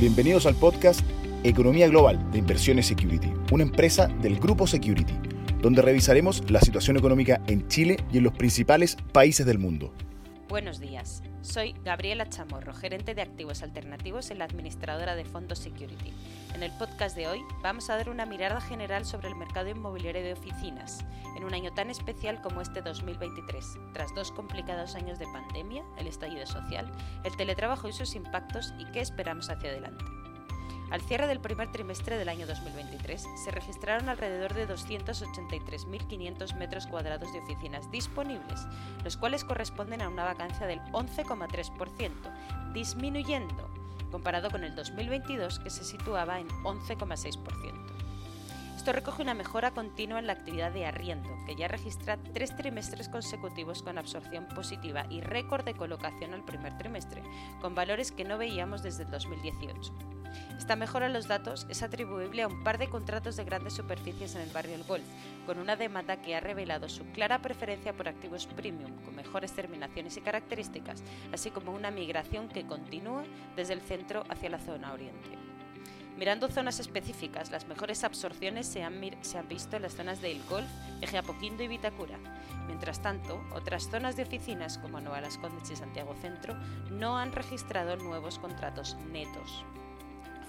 Bienvenidos al podcast Economía Global de Inversiones Security, una empresa del Grupo Security, donde revisaremos la situación económica en Chile y en los principales países del mundo. Buenos días. Soy Gabriela Chamorro, gerente de activos alternativos en la administradora de fondos Security. En el podcast de hoy vamos a dar una mirada general sobre el mercado inmobiliario de oficinas, en un año tan especial como este 2023, tras dos complicados años de pandemia, el estallido social, el teletrabajo y sus impactos y qué esperamos hacia adelante. Al cierre del primer trimestre del año 2023, se registraron alrededor de 283.500 metros cuadrados de oficinas disponibles, los cuales corresponden a una vacancia del 11,3%, disminuyendo comparado con el 2022 que se situaba en 11,6%. Esto recoge una mejora continua en la actividad de arriendo, que ya registra tres trimestres consecutivos con absorción positiva y récord de colocación al primer trimestre, con valores que no veíamos desde el 2018. Esta mejora en los datos es atribuible a un par de contratos de grandes superficies en el barrio El Golf, con una demanda que ha revelado su clara preferencia por activos premium, con mejores terminaciones y características, así como una migración que continúa desde el centro hacia la zona oriente. Mirando zonas específicas, las mejores absorciones se han, visto en las zonas de El Golf, Eje Apoquindo y Vitacura. Mientras tanto, otras zonas de oficinas como Nueva Las y Santiago Centro no han registrado nuevos contratos netos.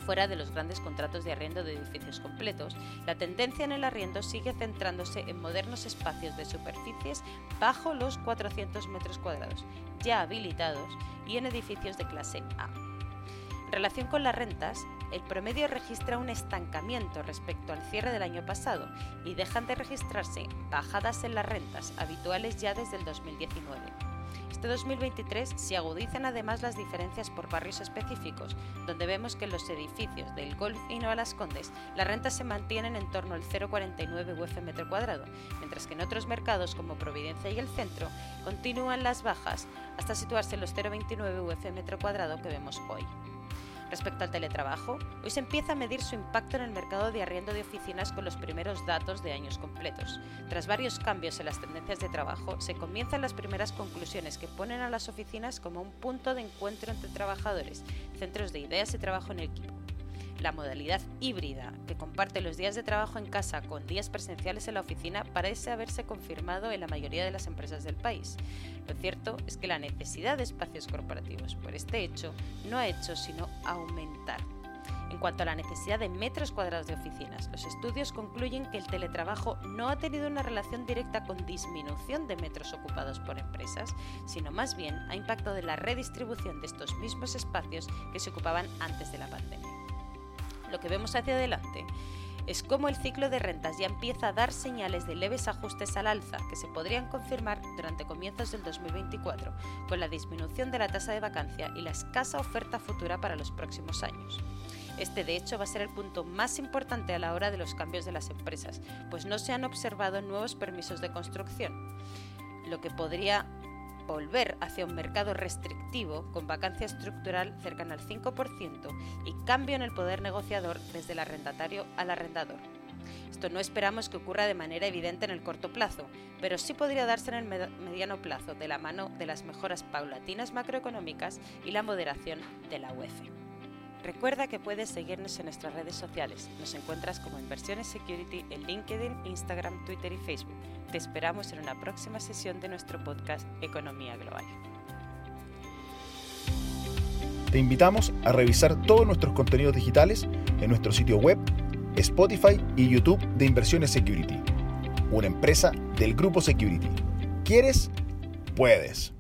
Fuera de los grandes contratos de arriendo de edificios completos, la tendencia en el arriendo sigue centrándose en modernos espacios de superficies bajo los 400 metros cuadrados, ya habilitados, y en edificios de clase A. En relación con las rentas, el promedio registra un estancamiento respecto al cierre del año pasado y dejan de registrarse bajadas en las rentas habituales ya desde el 2019. Este 2023 se agudizan además las diferencias por barrios específicos, donde vemos que en los edificios del Golf y Nueva Las Condes las rentas se mantienen en torno al 0,49 UF metro cuadrado, mientras que en otros mercados como Providencia y el centro continúan las bajas hasta situarse en los 0,29 UF metro cuadrado que vemos hoy. Respecto al teletrabajo, hoy se empieza a medir su impacto en el mercado de arriendo de oficinas con los primeros datos de años completos. Tras varios cambios en las tendencias de trabajo, se comienzan las primeras conclusiones que ponen a las oficinas como un punto de encuentro entre trabajadores, centros de ideas y trabajo en equipo. La modalidad híbrida, que comparte los días de trabajo en casa con días presenciales en la oficina, parece haberse confirmado en la mayoría de las empresas del país. Lo cierto es que la necesidad de espacios corporativos por este hecho no ha hecho sino aumentar. En cuanto a la necesidad de metros cuadrados de oficinas, los estudios concluyen que el teletrabajo no ha tenido una relación directa con disminución de metros ocupados por empresas, sino más bien ha impactado en la redistribución de estos mismos espacios que se ocupaban antes de la pandemia lo que vemos hacia adelante es cómo el ciclo de rentas ya empieza a dar señales de leves ajustes al alza que se podrían confirmar durante comienzos del 2024, con la disminución de la tasa de vacancia y la escasa oferta futura para los próximos años. Este de hecho va a ser el punto más importante a la hora de los cambios de las empresas, pues no se han observado nuevos permisos de construcción, lo que podría volver hacia un mercado restrictivo con vacancia estructural cercana al 5% y cambio en el poder negociador desde el arrendatario al arrendador. Esto no esperamos que ocurra de manera evidente en el corto plazo, pero sí podría darse en el mediano plazo de la mano de las mejoras paulatinas macroeconómicas y la moderación de la UEF. Recuerda que puedes seguirnos en nuestras redes sociales. Nos encuentras como Inversiones Security en LinkedIn, Instagram, Twitter y Facebook. Te esperamos en una próxima sesión de nuestro podcast Economía Global. Te invitamos a revisar todos nuestros contenidos digitales en nuestro sitio web, Spotify y YouTube de Inversiones Security, una empresa del Grupo Security. ¿Quieres? Puedes.